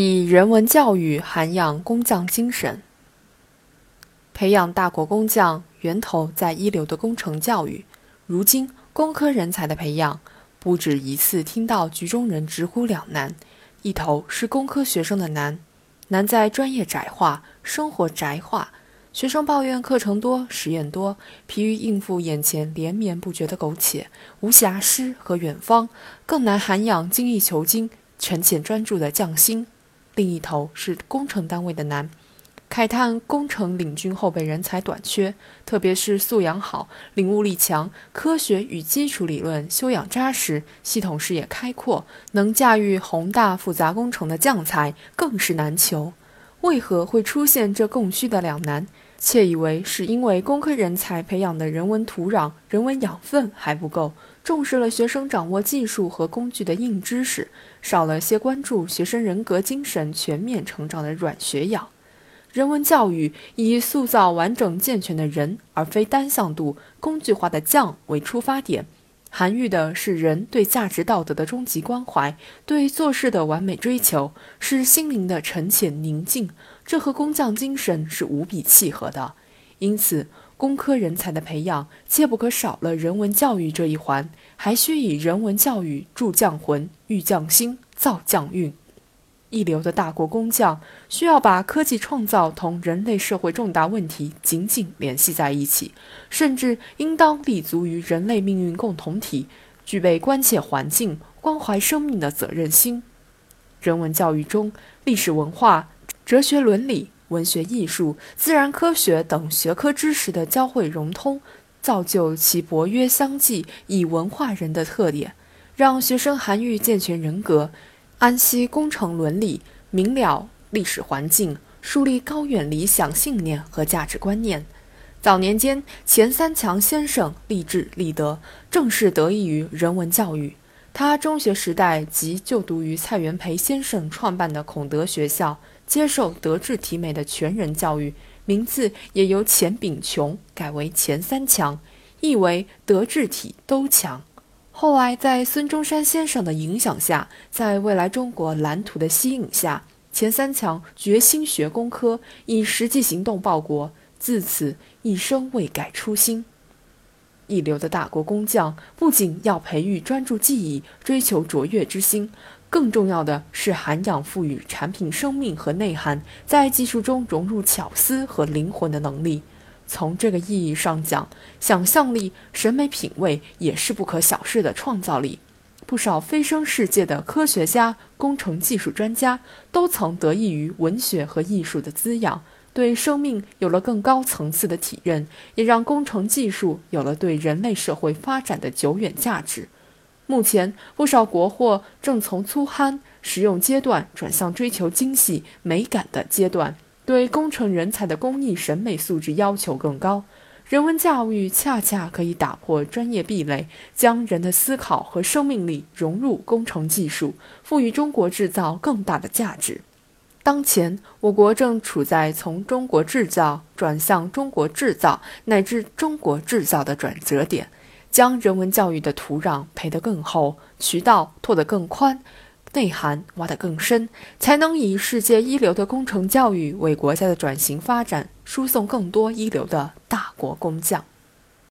以人文教育涵养工匠精神，培养大国工匠，源头在一流的工程教育。如今，工科人才的培养，不止一次听到局中人直呼两难：一头是工科学生的难，难在专业窄化，生活宅化。学生抱怨课程多、实验多，疲于应付眼前连绵不绝的苟且，无暇诗和远方，更难涵养精益求精、沉潜专注的匠心。另一头是工程单位的难，慨叹工程领军后备人才短缺，特别是素养好、领悟力强、科学与基础理论修养扎实、系统视野开阔、能驾驭宏大复杂工程的将才更是难求。为何会出现这供需的两难？窃以为是因为工科人才培养的人文土壤、人文养分还不够，重视了学生掌握技术和工具的硬知识，少了些关注学生人格精神全面成长的软学养。人文教育以塑造完整健全的人，而非单向度工具化的匠为出发点，涵育的是人对价值道德的终极关怀，对做事的完美追求，是心灵的沉潜宁静。这和工匠精神是无比契合的，因此，工科人才的培养切不可少了人文教育这一环，还需以人文教育铸匠魂、育匠心、造匠运。一流的大国工匠需要把科技创造同人类社会重大问题紧紧联系在一起，甚至应当立足于人类命运共同体，具备关切环境、关怀生命的责任心。人文教育中，历史文化。哲学伦理、文学艺术、自然科学等学科知识的交汇融通，造就其博约相济、以文化人的特点，让学生涵育健全人格，安息工程伦理，明了历史环境，树立高远理想信念和价值观念。早年间，钱三强先生立志立德，正是得益于人文教育。他中学时代即就读于蔡元培先生创办的孔德学校。接受德智体美的全人教育，名字也由钱炳琼改为钱三强，意为德智体都强。后来在孙中山先生的影响下，在未来中国蓝图的吸引下，钱三强决心学工科，以实际行动报国，自此一生未改初心。一流的大国工匠不仅要培育专注技艺、追求卓越之心。更重要的是涵养赋予产品生命和内涵，在技术中融入巧思和灵魂的能力。从这个意义上讲，想象力、审美品味也是不可小视的创造力。不少飞升世界的科学家、工程技术专家，都曾得益于文学和艺术的滋养，对生命有了更高层次的体认，也让工程技术有了对人类社会发展的久远价值。目前，不少国货正从粗憨实用阶段转向追求精细美感的阶段，对工程人才的工艺审美素质要求更高。人文教育恰恰可以打破专业壁垒，将人的思考和生命力融入工程技术，赋予中国制造更大的价值。当前，我国正处在从中国制造转向中国制造乃至中国制造的转折点。将人文教育的土壤培得更厚，渠道拓得更宽，内涵挖得更深，才能以世界一流的工程教育为国家的转型发展输送更多一流的大国工匠。